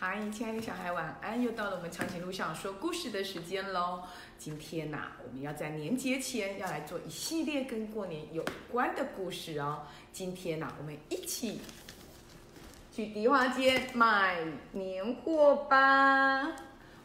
嗨，亲爱的小孩，晚安！又到了我们长颈鹿上说故事的时间喽。今天呐、我们要在年节前要来做一系列跟过年有关的故事哦。今天呐、我们一起去迪化街买年货吧。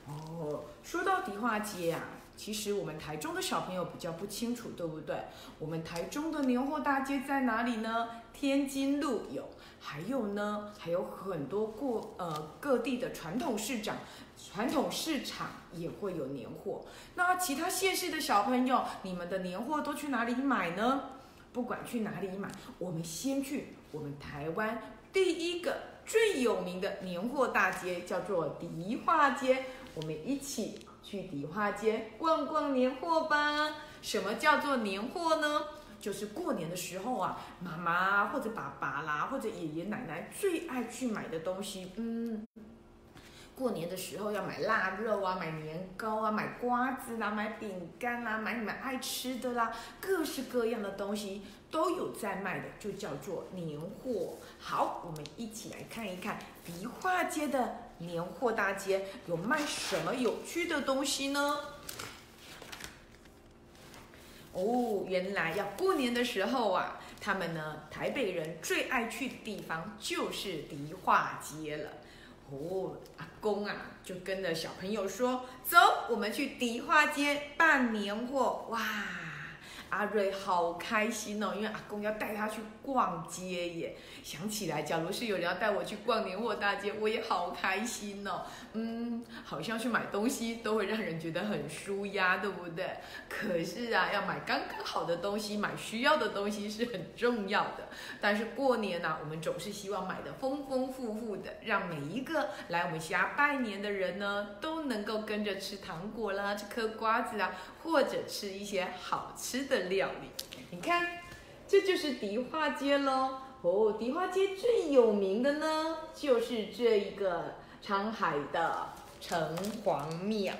哦，说到迪化街啊，其实我们台中的小朋友比较不清楚，对不对？我们台中的年货大街在哪里呢？天津路有，还有呢，还有很多过呃各地的传统市场，传统市场也会有年货。那其他县市的小朋友，你们的年货都去哪里买呢？不管去哪里买，我们先去我们台湾第一个最有名的年货大街，叫做迪化街。我们一起去迪化街逛逛年货吧。什么叫做年货呢？就是过年的时候啊，妈妈或者爸爸啦，或者爷爷奶奶最爱去买的东西。嗯，过年的时候要买腊肉啊，买年糕啊，买瓜子啦，买饼干啦，买你们爱吃的啦，各式各样的东西都有在卖的，就叫做年货。好，我们一起来看一看迪化街的年货大街有卖什么有趣的东西呢？哦，原来要过年的时候啊，他们呢，台北人最爱去的地方就是迪化街了。哦，阿公啊，就跟着小朋友说：“走，我们去迪化街办年货。”哇，阿瑞好开心哦，因为阿公要带他去逛街耶。想起来，假如是有人要带我去逛年货大街，我也好开心哦。嗯，好像去买东西都会让人觉得很舒压，对不对？可是啊，要买刚刚好的东西，买需要的东西是很重要的。但是过年呢、我们总是希望买的丰丰富富的，让每一个来我们家拜年的人呢，都能够跟着吃糖果啦，吃嗑瓜子啊，或者吃一些好吃的料理。你看，这就是迪化街喽。哦，迪化街最有名的呢，就是这一个昌海的城隍庙。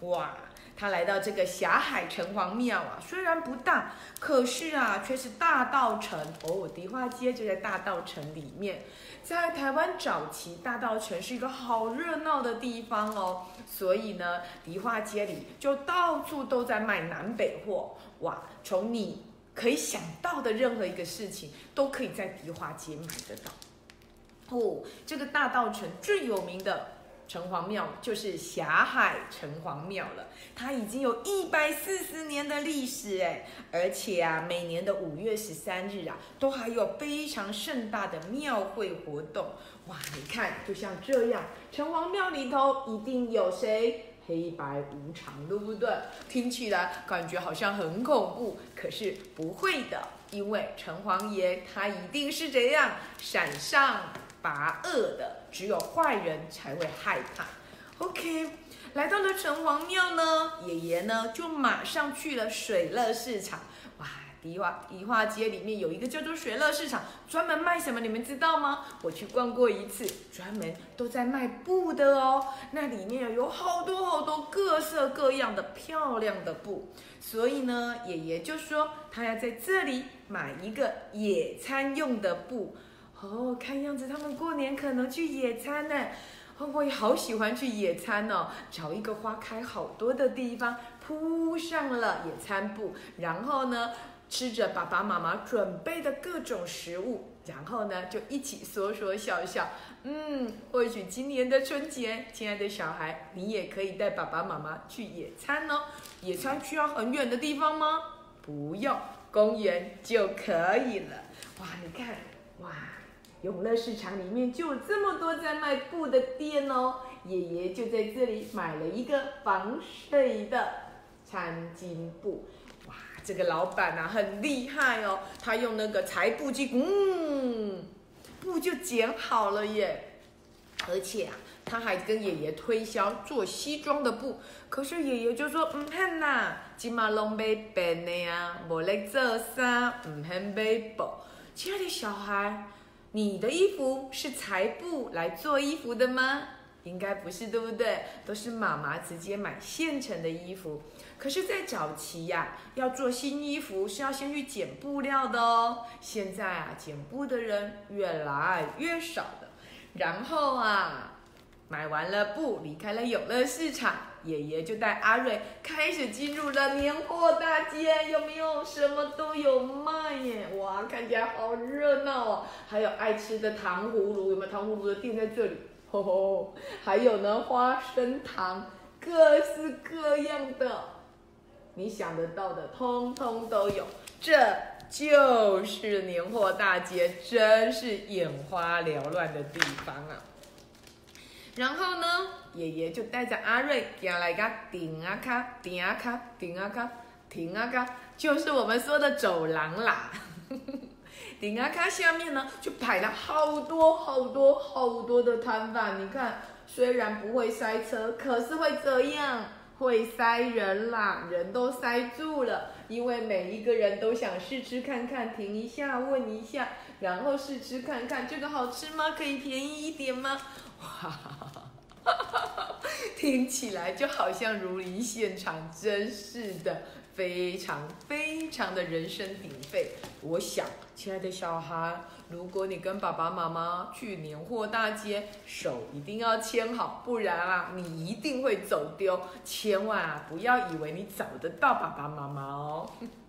哇，他来到这个霞海城隍庙啊，虽然不大，可是啊，却是大道城哦。迪化街就在大道城里面，在台湾早期，大道城是一个好热闹的地方哦。所以呢，迪化街里就到处都在卖南北货。哇，从你可以想到的任何一个事情，都可以在迪化街买得到。哦，这个大道城最有名的城隍庙就是霞海城隍庙了，它已经有一百四十年的历史哎，而且啊，每年的五月十三日啊，都还有非常盛大的庙会活动。哇，你看，就像这样，城隍庙里头一定有谁？黑白无常，对不对？听起来感觉好像很恐怖，可是不会的，因为城隍爷他一定是怎样闪上拔恶的，只有坏人才会害怕。OK，来到了城隍庙呢，爷爷呢就马上去了水乐市场。哇，迪化迪化街里面有一个叫做水乐市场，专门卖什么？你们知道吗？我去逛过一次，专门都在卖布的哦。那里面有好多好多各色各样的漂亮的布，所以呢，爷爷就说他要在这里买一个野餐用的布。哦，看样子他们过年可能去野餐呢。我也好喜欢去野餐哦，找一个花开好多的地方，铺上了野餐布，然后呢，吃着爸爸妈妈准备的各种食物，然后呢，就一起说说笑笑。嗯，或许今年的春节，亲爱的小孩，你也可以带爸爸妈妈去野餐哦。野餐需要很远的地方吗？不用，公园就可以了。哇，你看，哇！永乐市场里面就有这么多在卖布的店哦，爷爷就在这里买了一个防水的餐巾布。哇，这个老板啊很厉害哦，他用那个裁布机，嗯，布就剪好了耶。而且啊，他还跟爷爷推销做西装的布，可是爷爷就说，唔肯呐，今嘛拢买便的呀，无咧做衫，唔肯买布。亲爱的小孩。你的衣服是裁布来做衣服的吗？应该不是，对不对？都是妈妈直接买现成的衣服。可是，在早期呀、要做新衣服是要先去剪布料的哦。现在啊，剪布的人越来越少了。然后啊，买完了布，离开了永乐市场，爷爷就带阿瑞开始进入了年货大街。有没有？什么都有卖耶！哇，看起来好热闹哦！还有爱吃的糖葫芦，有没有糖葫芦的店在这里？吼吼！还有呢，花生糖，各式各样的，你想得到的，通通都有。这就是年货大街，真是眼花缭乱的地方啊！然后呢，爷爷就带着阿瑞行来个顶啊卡，顶啊卡，顶啊卡，顶啊卡，就是我们说的走廊啦。顶啊卡下面呢，就摆了好多好多好多的摊贩。你看，虽然不会塞车，可是会怎样？会塞人啦，人都塞住了，因为每一个人都想试吃看看，停一下，问一下，然后试吃看看，这个好吃吗？可以便宜一点吗？哇，听起来就好像如临现场，真是的，非常非常的人声鼎沸。我想，亲爱的小孩，如果你跟爸爸妈妈去年货大街，手一定要牵好，不然啊，你一定会走丢。千万啊，不要以为你找得到爸爸妈妈哦。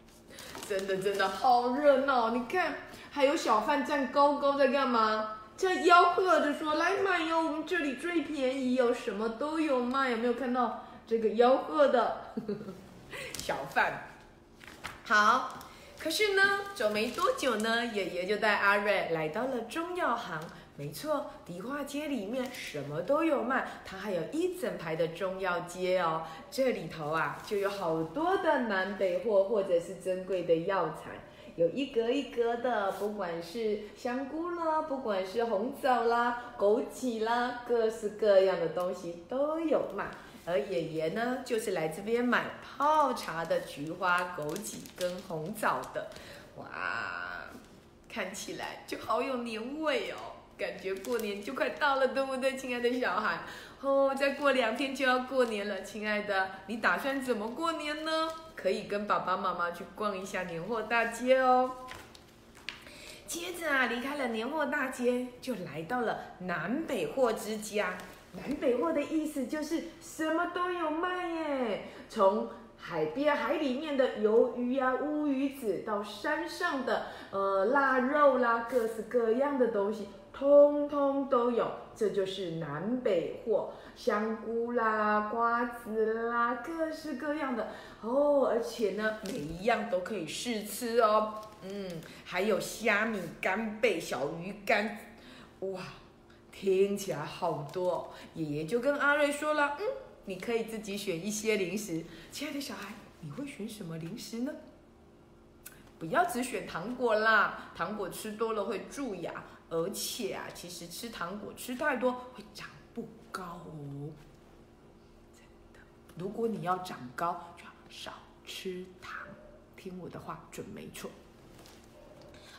真的真的好热闹，你看，还有小贩站高高在干嘛？在吆喝着说：“来买哟，我们这里最便宜哟，什么都有卖。”有没有看到这个吆喝的 小贩？好，可是呢，走没多久呢，爷爷就带阿瑞来到了中药行。没错，迪化街里面什么都有卖，它还有一整排的中药街哦。这里头啊，就有好多的南北货或者是珍贵的药材。有一格一格的，不管是香菇啦，不管是红枣啦、枸杞啦，各式各样的东西都有卖。而爷爷呢，就是来这边买泡茶的菊花、枸杞跟红枣的。哇，看起来就好有年味哦，感觉过年就快到了，对不对，亲爱的小孩？哦，再过两天就要过年了，亲爱的，你打算怎么过年呢？可以跟爸爸妈妈去逛一下年货大街哦。接着啊，离开了年货大街，就来到了南北货之家。南北货的意思就是什么都有卖耶，从海边海里面的鱿鱼呀、乌鱼子，到山上的呃腊肉啦，各式各样的东西。通通都有，这就是南北货，香菇啦、瓜子啦，各式各样的哦。而且呢，每一样都可以试吃哦。嗯，还有虾米、干贝、小鱼干，哇，听起来好多。爷爷就跟阿瑞说了，嗯，你可以自己选一些零食。亲爱的小孩，你会选什么零食呢？不要只选糖果啦，糖果吃多了会蛀牙。而且啊，其实吃糖果吃太多会长不高哦。真的，如果你要长高，就要少吃糖。听我的话，准没错。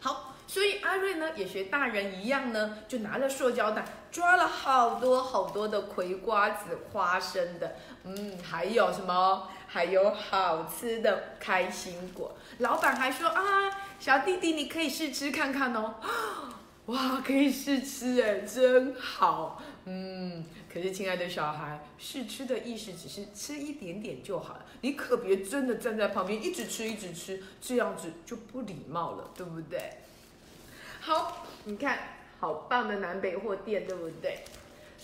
好，所以阿瑞呢，也学大人一样呢，就拿了塑胶袋，抓了好多好多的葵瓜子、花生的，嗯，还有什么？还有好吃的开心果。老板还说啊，小弟弟你可以试吃看看哦。哇，可以试吃哎，真好。嗯，可是亲爱的小孩，试吃的意思只是吃一点点就好了，你可别真的站在旁边一直吃一直吃，这样子就不礼貌了，对不对？好，你看，好棒的南北货店，对不对？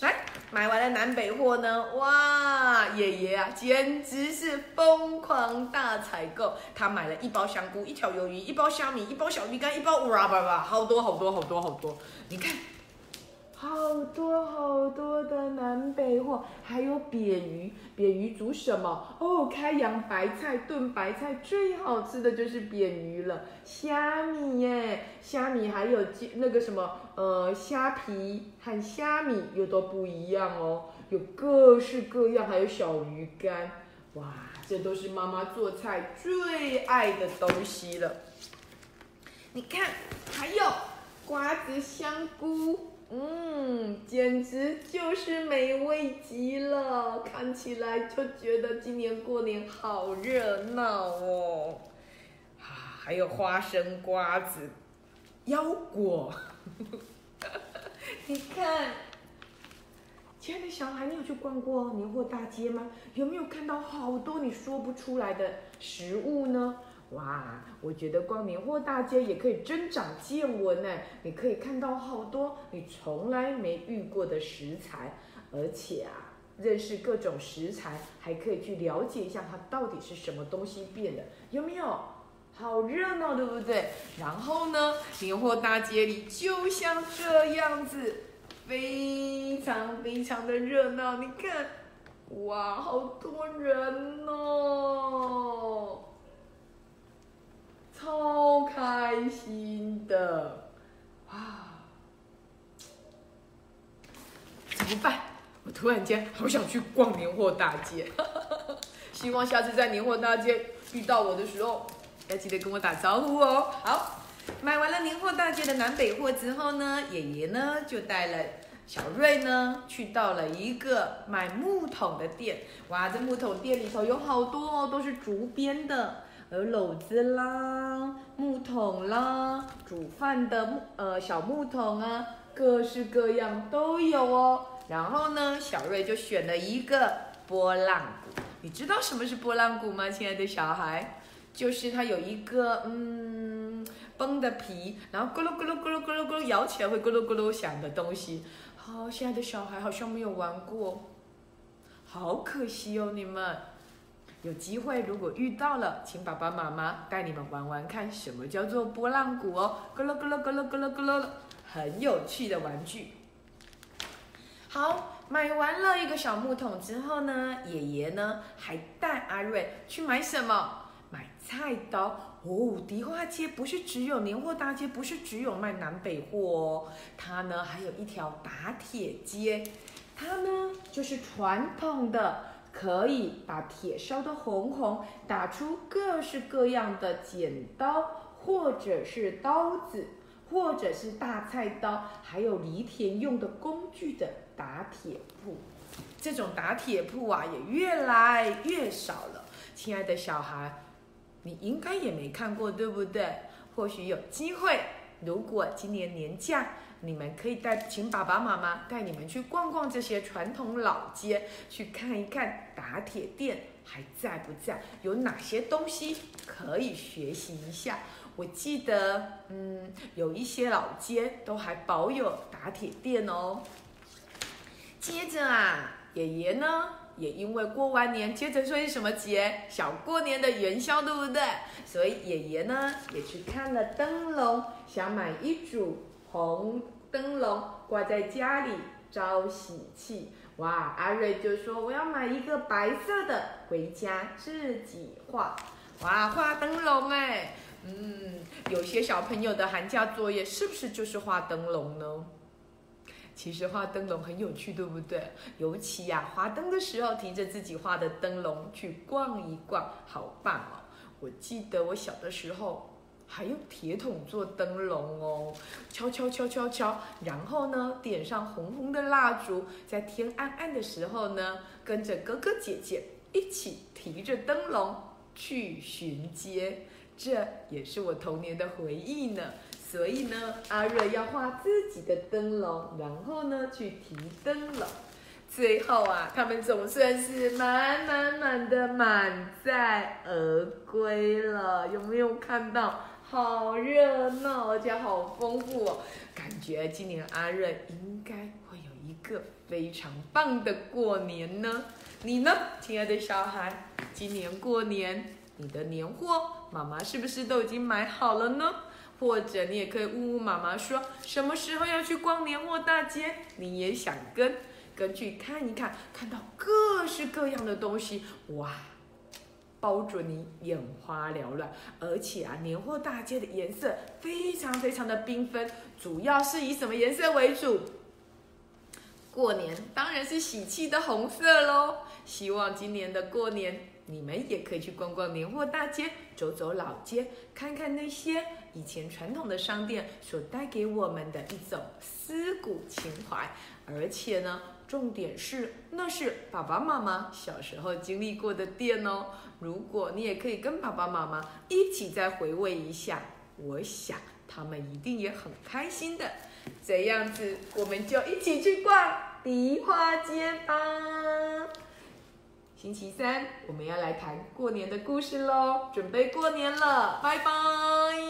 来，买完了南北货呢，哇，爷爷啊，简直是疯狂大采购。他买了一包香菇，一条鱿鱼，一包虾米，一包小鱼干，一包哇吧吧，好多好多好多好多。你看，好多好多的南北货，还有扁鱼，扁鱼煮什么？哦，开洋白菜炖白菜，最好吃的就是扁鱼了。虾米耶，虾米还有那个什么？呃，虾皮和虾米又都不一样哦，有各式各样，还有小鱼干，哇，这都是妈妈做菜最爱的东西了。你看，还有瓜子、香菇，嗯，简直就是美味极了，看起来就觉得今年过年好热闹哦。啊，还有花生、瓜子、腰果。你看，亲爱的小孩，你有去逛过年货大街吗？有没有看到好多你说不出来的食物呢？哇，我觉得逛年货大街也可以增长见闻呢。你可以看到好多你从来没遇过的食材，而且啊，认识各种食材，还可以去了解一下它到底是什么东西变的，有没有？好热闹，对不对？然后呢，年货大街里就像这样子，非常非常的热闹。你看，哇，好多人哦！超开心的，啊！怎么办？我突然间好想去逛年货大街，希望下次在年货大街遇到我的时候，要记得跟我打招呼哦。好，买完了年货大街的南北货之后呢，爷爷呢就带了小瑞呢去到了一个买木桶的店。哇，这木桶店里头有好多哦，都是竹编的。有篓子啦，木桶啦，煮饭的木呃小木桶啊，各式各样都有哦。然后呢，小瑞就选了一个波浪鼓。你知道什么是波浪鼓吗，亲爱的小孩？就是它有一个嗯绷的皮，然后咕噜咕噜咕噜咕噜咕噜摇起来会咕噜咕噜响的东西。好，亲爱的小孩好像没有玩过，好可惜哦，你们。有机会，如果遇到了，请爸爸妈妈带你们玩玩看，什么叫做波浪鼓哦，咯咯咯咯咯咯咯咯咯咯，很有趣的玩具。好，买完了一个小木桶之后呢，爷爷呢还带阿瑞去买什么？买菜刀哦。迪化街不是只有年货大街，不是只有卖南北货哦，它呢还有一条打铁街，它呢就是传统的。可以把铁烧得红红，打出各式各样的剪刀，或者是刀子，或者是大菜刀，还有犁田用的工具的打铁铺。这种打铁铺啊，也越来越少了。亲爱的小孩，你应该也没看过，对不对？或许有机会，如果今年年假。你们可以带，请爸爸妈妈带你们去逛逛这些传统老街，去看一看打铁店还在不在，有哪些东西可以学习一下。我记得，嗯，有一些老街都还保有打铁店哦。接着啊，爷爷呢也因为过完年，接着说是什么节？小过年的元宵，对不对？所以爷爷呢也去看了灯笼，想买一组。红灯笼挂在家里招喜气，哇！阿瑞就说我要买一个白色的回家自己画，哇，画灯笼哎，嗯，有些小朋友的寒假作业是不是就是画灯笼呢？其实画灯笼很有趣，对不对？尤其呀，花灯的时候提着自己画的灯笼去逛一逛，好棒哦！我记得我小的时候。还用铁桶做灯笼哦，敲敲敲敲敲，然后呢，点上红红的蜡烛，在天暗暗的时候呢，跟着哥哥姐姐一起提着灯笼去巡街，这也是我童年的回忆呢。所以呢，阿瑞要画自己的灯笼，然后呢，去提灯笼。最后啊，他们总算是满满满的满载而归了，有没有看到？好热闹，而且好丰富哦！感觉今年阿瑞应该会有一个非常棒的过年呢。你呢，亲爱的小孩？今年过年，你的年货妈妈是不是都已经买好了呢？或者你也可以问问妈妈，说什么时候要去逛年货大街？你也想跟跟去看一看，看到各式各样的东西，哇！包准你眼花缭乱，而且啊，年货大街的颜色非常非常的缤纷，主要是以什么颜色为主？过年当然是喜气的红色喽。希望今年的过年，你们也可以去逛逛年货大街，走走老街，看看那些以前传统的商店所带给我们的一种思古情怀，而且呢。重点是，那是爸爸妈妈小时候经历过的店哦。如果你也可以跟爸爸妈妈一起再回味一下，我想他们一定也很开心的。这样子，我们就一起去逛梨花街吧。星期三我们要来谈过年的故事喽，准备过年了，拜拜。